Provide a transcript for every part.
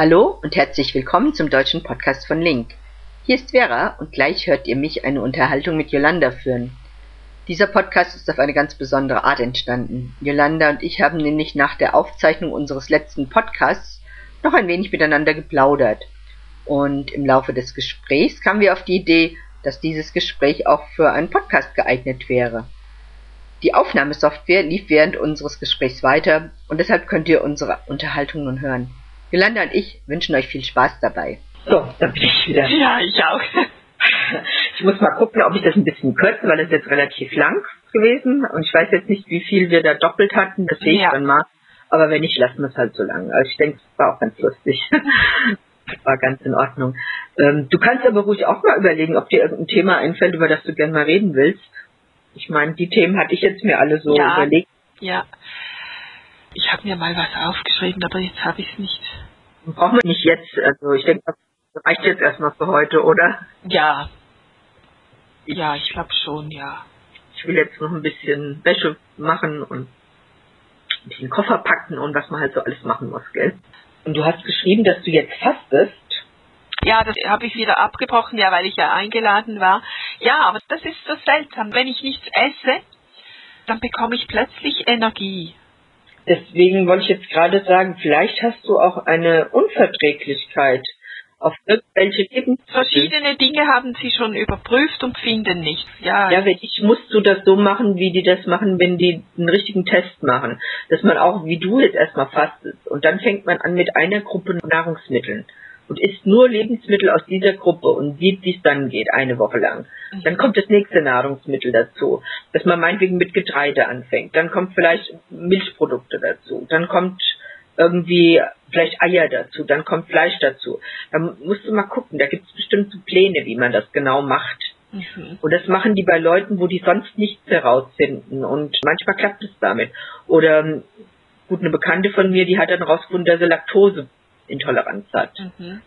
Hallo und herzlich willkommen zum deutschen Podcast von Link. Hier ist Vera und gleich hört ihr mich eine Unterhaltung mit Yolanda führen. Dieser Podcast ist auf eine ganz besondere Art entstanden. Yolanda und ich haben nämlich nach der Aufzeichnung unseres letzten Podcasts noch ein wenig miteinander geplaudert. Und im Laufe des Gesprächs kamen wir auf die Idee, dass dieses Gespräch auch für einen Podcast geeignet wäre. Die Aufnahmesoftware lief während unseres Gesprächs weiter und deshalb könnt ihr unsere Unterhaltung nun hören. Yolanda und ich wünschen euch viel Spaß dabei. So, da bin ich wieder. Ja, ich auch. Ich muss mal gucken, ob ich das ein bisschen kürze, weil es jetzt relativ lang gewesen und ich weiß jetzt nicht, wie viel wir da doppelt hatten, das sehe ich Ja. dann mal. Aber wenn nicht, lassen wir es halt so lang. Also ich denke, es war auch ganz lustig. war ganz in Ordnung. Ähm, du kannst aber ruhig auch mal überlegen, ob dir irgendein Thema einfällt, über das du gerne mal reden willst. Ich meine, die Themen hatte ich jetzt mir alle so Ja. überlegt. Ja. Ich habe mir mal was aufgeschrieben, aber jetzt habe ich es nicht. Brauchen wir nicht jetzt. Also ich denke, das reicht jetzt erstmal für heute, oder? Ja. Ja, ich glaube schon, ja. Ich will jetzt noch ein bisschen Wäsche machen und ein bisschen Koffer packen und was man halt so alles machen muss, gell? Und du hast geschrieben, dass du jetzt fastest. Ja, das habe ich wieder abgebrochen, ja, weil ich ja eingeladen war. Ja, aber das ist so seltsam. Wenn ich nichts esse, dann bekomme ich plötzlich Energie. Deswegen wollte ich jetzt gerade sagen, vielleicht hast du auch eine Unverträglichkeit auf irgendwelche Lebensmittel. Verschiedene Dinge haben sie schon überprüft und finden nichts. Ja, Ja, wenn ich musst du das so machen, wie die das machen, wenn die einen richtigen Test machen. Dass man auch, wie du jetzt erstmal fastest. Und dann fängt man an mit einer Gruppe Nahrungsmitteln und isst nur Lebensmittel aus dieser Gruppe und sieht, wie es dann geht, eine Woche lang. Dann kommt das nächste Nahrungsmittel dazu, dass man meinetwegen mit Getreide anfängt. Dann kommt vielleicht Milchprodukte dazu. Dann kommt irgendwie vielleicht Eier dazu. Dann kommt Fleisch dazu. Dann musst du mal gucken, da gibt es bestimmt so Pläne, wie man das genau macht. Mhm. Und das machen die bei Leuten, wo die sonst nichts herausfinden. Und manchmal klappt es damit. Oder ähm, gut, eine Bekannte von mir, die hat dann rausgefunden, dass sie Laktoseintoleranz hat. Mhm.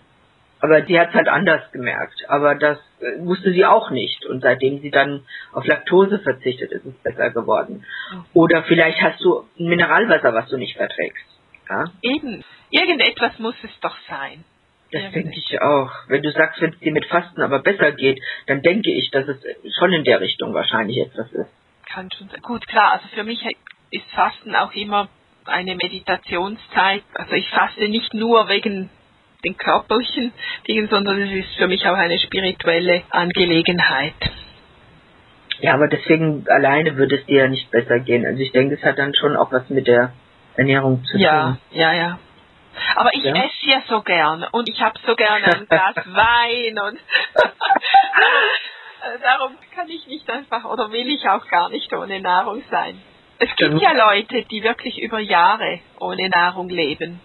Aber die hat es halt anders gemerkt. Aber das äh, wusste sie auch nicht. Und seitdem sie dann auf Laktose verzichtet, ist es besser geworden. Oder vielleicht hast du ein Mineralwasser, was du nicht verträgst. Ja, Eben. Irgendetwas muss es doch sein. das denke ich auch. Wenn du sagst, wenn es dir mit Fasten aber besser geht, dann denke ich, dass es schon in der Richtung wahrscheinlich etwas ist. Kann schon sein. Gut, klar, also für mich ist Fasten auch immer eine Meditationszeit. Also ich faste nicht nur wegen den körperlichen Dingen, sondern es ist für mich auch eine spirituelle Angelegenheit. Ja, aber deswegen alleine würde es dir ja nicht besser gehen. Also ich denke, es hat dann schon auch was mit der Ernährung zu Ja, tun. ja, ja. Aber ich Ja? esse ja so gern und ich habe so gerne ein Glas Wein und darum kann ich nicht einfach oder will ich auch gar nicht ohne Nahrung sein. Es gibt ja Leute, die wirklich über Jahre ohne Nahrung leben.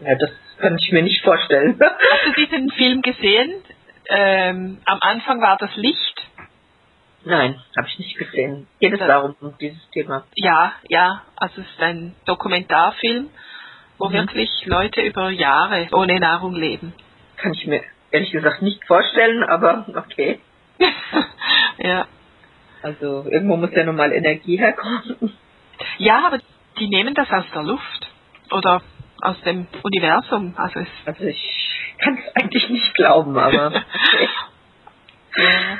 Ja, das kann ich mir nicht vorstellen. Hast du diesen Film gesehen? Ähm, am Anfang war das Licht. Nein, habe ich nicht gesehen. Geht es darum, um dieses Thema? Ja, ja, also es ist ein Dokumentarfilm, wo Mhm. wirklich Leute über Jahre ohne Nahrung leben. Kann ich mir ehrlich gesagt nicht vorstellen, aber okay. ja. Also irgendwo muss ja nochmal Energie herkommen. ja, aber die nehmen das aus der Luft oder aus dem Universum. Also Also ich kann es eigentlich nicht glauben, aber ja.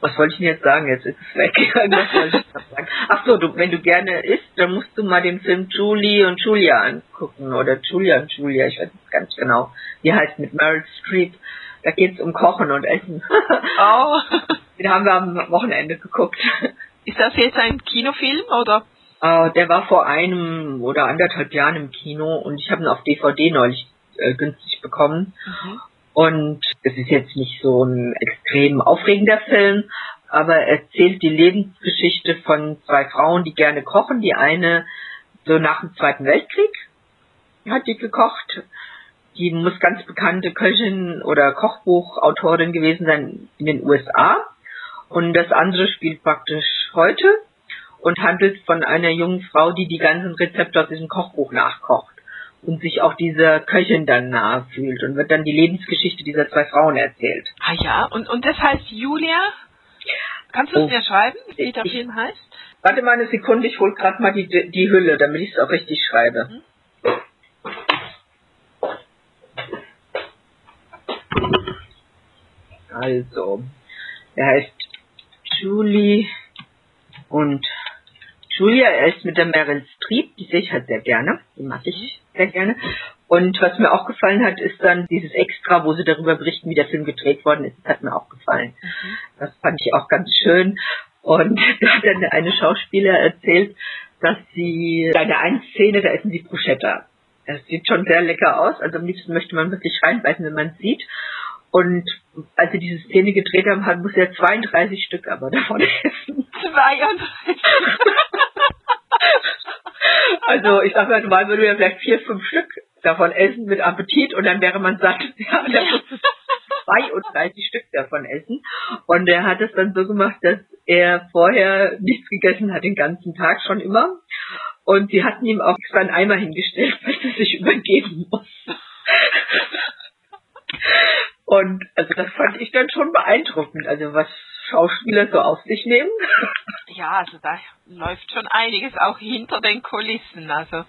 Was wollte ich denn jetzt sagen? Jetzt ist es weg. Ach so, du, wenn du gerne isst, dann musst du mal den Film Julie und Julia angucken. Oder Julia und Julia, ich weiß nicht ganz genau. Wie heißt mit Meryl Streep. Da geht es um Kochen und Essen. Oh, Den haben wir am Wochenende geguckt. ist das jetzt ein Kinofilm oder? Äh, der war vor einem oder anderthalb Jahren im Kino und ich habe ihn auf DVD neulich äh, günstig bekommen. Und es ist jetzt nicht so ein extrem aufregender Film, aber er erzählt die Lebensgeschichte von zwei Frauen, die gerne kochen. Die eine so nach dem Zweiten Weltkrieg hat die gekocht. Die muss ganz bekannte Köchin oder Kochbuchautorin gewesen sein in den USA. Und das andere spielt praktisch heute und handelt von einer jungen Frau, die die ganzen Rezepte aus diesem Kochbuch nachkocht und sich auch dieser Köchin dann nahe fühlt und wird dann die Lebensgeschichte dieser zwei Frauen erzählt. Ah ja, und, und das heißt Julia? Kannst du es oh. mir schreiben, wie der ich, Film heißt? Warte mal eine Sekunde, ich hole gerade mal die, die Hülle, damit ich es auch richtig schreibe. Hm? Also, er heißt Julie und Julia, er ist mit der Meryl Streep, die sehe ich halt sehr gerne, die mag ich sehr gerne. Und was mir auch gefallen hat, ist dann dieses Extra, wo sie darüber berichten, wie der Film gedreht worden ist. Das hat mir auch gefallen. Mhm. Das fand ich auch ganz schön. Und da hat dann eine Schauspieler erzählt, dass sie, bei der einen Szene, da essen sie Bruschetta. Es sieht schon sehr lecker aus. Also am liebsten möchte man wirklich reinbeißen, wenn man es sieht. Und als sie diese Szene gedreht haben, hat, muss er 32 Stück aber davon essen. 32? Also ich sag mal, normal würde er vielleicht vier, fünf Stück davon essen mit Appetit und dann wäre man satt. Ja, dann muss 32 Stück davon essen. Und er hat es dann so gemacht, dass er vorher nichts gegessen hat den ganzen Tag schon immer. Und sie hatten ihm auch extra einen Eimer hingestellt, weil er sich übergeben muss. Und also das fand ich dann schon beeindruckend, also was Schauspieler so auf sich nehmen. Ja, also da läuft schon einiges auch hinter den Kulissen, also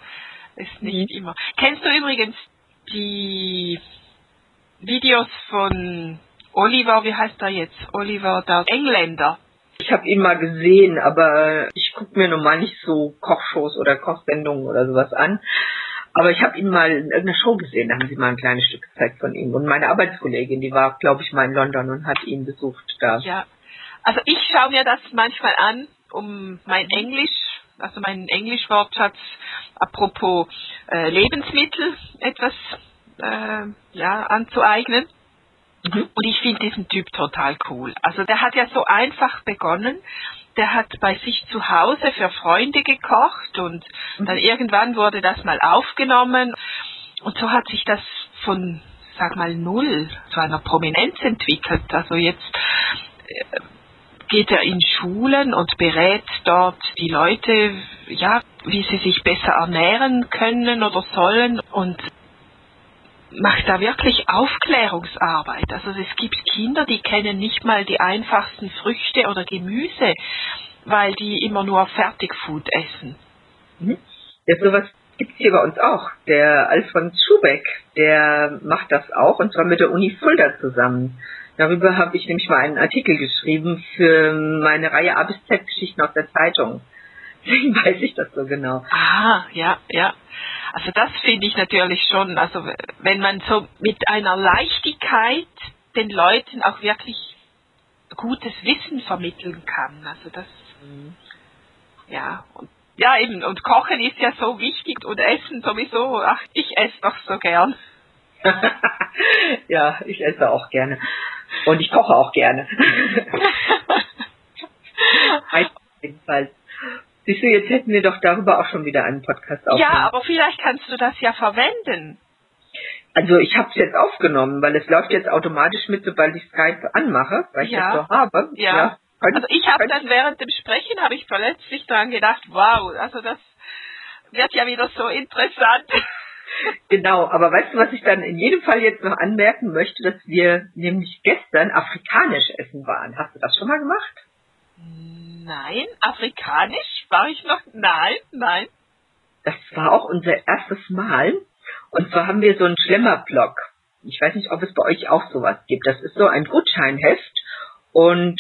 ist nicht mhm. immer. Kennst du übrigens die Videos von Oliver, wie heißt er jetzt? Oliver, der Engländer. Ich habe ihn mal gesehen, aber ich gucke mir normal nicht so Kochshows oder Kochsendungen oder sowas an. Aber ich habe ihn mal in irgendeiner Show gesehen, da haben sie mal ein kleines Stück gezeigt von ihm. Und meine Arbeitskollegin, die war, glaube ich, mal in London und hat ihn besucht da. Ja, also ich schaue mir das manchmal an, um mein Englisch, also meinen Englischwortschatz, apropos äh, Lebensmittel, etwas äh, ja, anzueignen. Mhm. Und ich finde diesen Typ total cool. Also der hat ja so einfach begonnen. Der hat bei sich zu Hause für Freunde gekocht und mhm. dann irgendwann wurde das mal aufgenommen. Und so hat sich das von, sag mal, null zu einer Prominenz entwickelt. Also jetzt äh, geht er in Schulen und berät dort die Leute, ja, wie sie sich besser ernähren können oder sollen und macht da wirklich Aufklärungsarbeit. Also es gibt Kinder, die kennen nicht mal die einfachsten Früchte oder Gemüse, weil die immer nur Fertigfood essen. Mhm. Ja, sowas gibt es hier bei uns auch. Der Alfons Schubeck, der macht das auch und zwar mit der Uni Fulda zusammen. Darüber habe ich nämlich mal einen Artikel geschrieben für meine Reihe A bis Z Geschichten aus der Zeitung. Deswegen weiß ich das so genau. Ah, ja, ja. Also das finde ich natürlich schon, also wenn man so mit einer Leichtigkeit den Leuten auch wirklich gutes Wissen vermitteln kann. Also das, mhm. ja, und ja eben, und Kochen ist ja so wichtig und Essen sowieso, ach, ich esse doch so gern. ja, ich esse auch gerne. Und ich koche auch gerne. jedenfalls. Siehst du, jetzt hätten wir doch darüber auch schon wieder einen Podcast aufgenommen. Ja, aber vielleicht kannst du das ja verwenden. Also ich habe es jetzt aufgenommen, weil es läuft jetzt automatisch mit, sobald ich Skype anmache, weil ich ja. das so habe. Ja. ja. also ich habe dann während dem Sprechen habe ich plötzlich dran gedacht, wow, also das wird ja wieder so interessant. Genau, aber weißt du, was ich dann in jedem Fall jetzt noch anmerken möchte, dass wir nämlich gestern afrikanisch essen waren. Hast du das schon mal gemacht? Nein, afrikanisch war ich noch. Nein, nein. Das war auch unser erstes Mal. Und zwar haben wir so einen Schlemmerblock. Ich weiß nicht, ob es bei euch auch sowas gibt. Das ist so ein Gutscheinheft. Und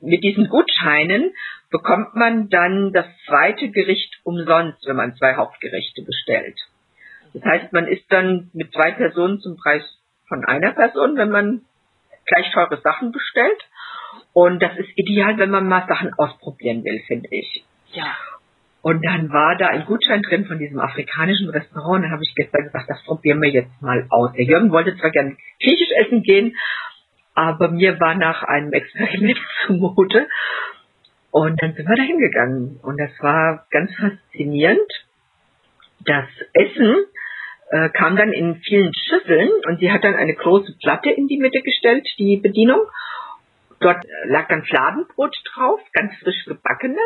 mit diesen Gutscheinen bekommt man dann das zweite Gericht umsonst, wenn man zwei Hauptgerichte bestellt. Das heißt, man isst dann mit zwei Personen zum Preis von einer Person, wenn man gleich teure Sachen bestellt. Und das ist ideal, wenn man mal Sachen ausprobieren will, finde ich. Ja. Und dann war da ein Gutschein drin von diesem afrikanischen Restaurant. Dann habe ich gestern gesagt, das probieren wir jetzt mal aus. Der Jürgen wollte zwar gern griechisch essen gehen, aber mir war nach einem Experiment zumute. Und dann sind wir da hingegangen. Und das war ganz faszinierend. Das Essen äh, kam dann in vielen Schüsseln und sie hat dann eine große Platte in die Mitte gestellt, die Bedienung. Dort lag dann Fladenbrot drauf, ganz frisch gebackenes.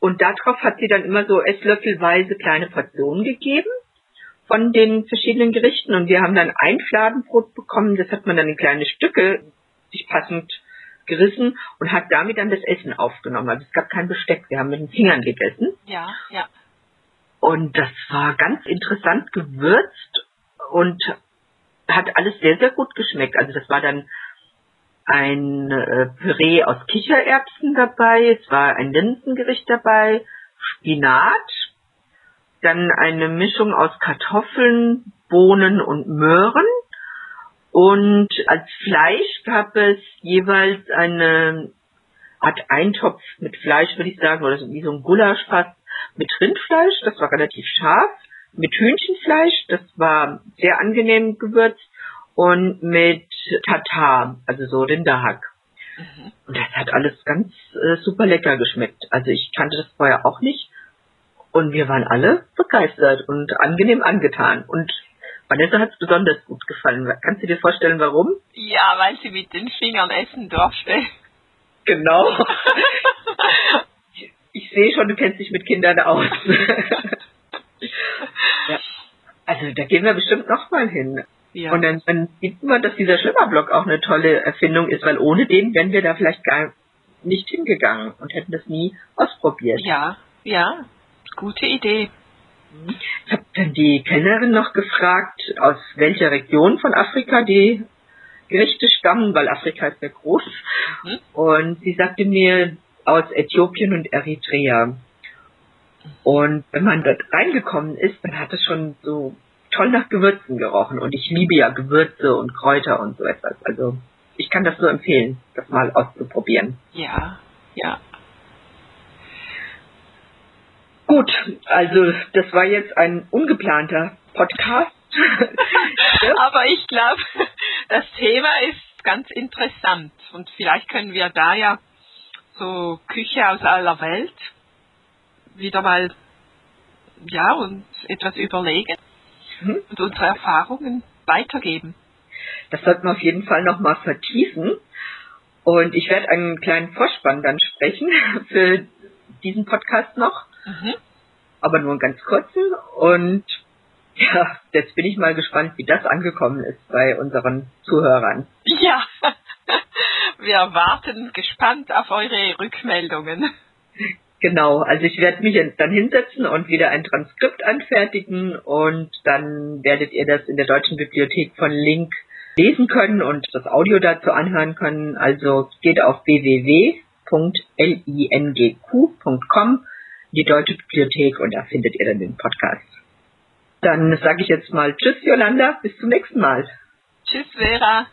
Und darauf hat sie dann immer so esslöffelweise kleine Portionen gegeben von den verschiedenen Gerichten. Und wir haben dann ein Fladenbrot bekommen, das hat man dann in kleine Stücke sich passend gerissen und hat damit dann das Essen aufgenommen. Also es gab kein Besteck, wir haben mit den Fingern gegessen. Ja, ja. Und das war ganz interessant gewürzt und hat alles sehr, sehr gut geschmeckt. Also das war dann ein äh, Püree aus Kichererbsen dabei, es war ein Linsengericht dabei, Spinat, dann eine Mischung aus Kartoffeln, Bohnen und Möhren. Und als Fleisch gab es jeweils eine Art Eintopf mit Fleisch, würde ich sagen, oder wie so ein Gulasch fast, mit Rindfleisch, das war relativ scharf, mit Hühnchenfleisch, das war sehr angenehm gewürzt, und mit Tatar, also so Rinderhack. Mhm. Und das hat alles ganz äh, super lecker geschmeckt. Also ich kannte das vorher auch nicht. Und wir waren alle begeistert und angenehm angetan. Und Vanessa hat es besonders gut gefallen. Kannst du dir vorstellen, warum? Ja, weil sie mit den Fingern essen durfte. Genau. ich, sehe schon, du kennst dich mit Kindern aus. ja. Also da gehen wir bestimmt nochmal hin. Ja. Und dann, dann sieht man, dass dieser Schwimmerblock auch eine tolle Erfindung ist, weil ohne den wären wir da vielleicht gar nicht hingegangen und hätten das nie ausprobiert. Ja, ja, gute Idee. Ich habe dann die Kellnerin noch gefragt, aus welcher Region von Afrika die Gerichte stammen, weil Afrika ist sehr groß. Mhm. Und sie sagte mir aus Äthiopien und Eritrea. Und wenn man dort reingekommen ist, dann hat es schon so toll nach Gewürzen gerochen. Und ich liebe ja Gewürze und Kräuter und so etwas. Also ich kann das nur empfehlen, das mal auszuprobieren. Ja, ja. Gut, also das war jetzt ein ungeplanter Podcast. Aber ich glaube, das Thema ist ganz interessant und vielleicht können wir da ja so Küche aus aller Welt wieder mal ja und etwas überlegen mhm. und unsere Erfahrungen weitergeben. Das sollten wir auf jeden Fall nochmal vertiefen. Und ich werde einen kleinen Vorspann dann sprechen für diesen Podcast noch. Mhm. Aber nur einen ganz kurzen. Und ja, jetzt bin ich mal gespannt, wie das angekommen ist bei unseren Zuhörern. Ja, wir warten gespannt auf eure Rückmeldungen. Genau, also ich werde mich dann hinsetzen und wieder ein Transkript anfertigen und dann werdet ihr das in der Deutschen Bibliothek von Link lesen können und das Audio dazu anhören können. Also geht auf www.lingq.com, die Deutsche Bibliothek und da findet ihr dann den Podcast. Dann sage ich jetzt mal Tschüss, Jolanda, bis zum nächsten Mal. Tschüss, Vera.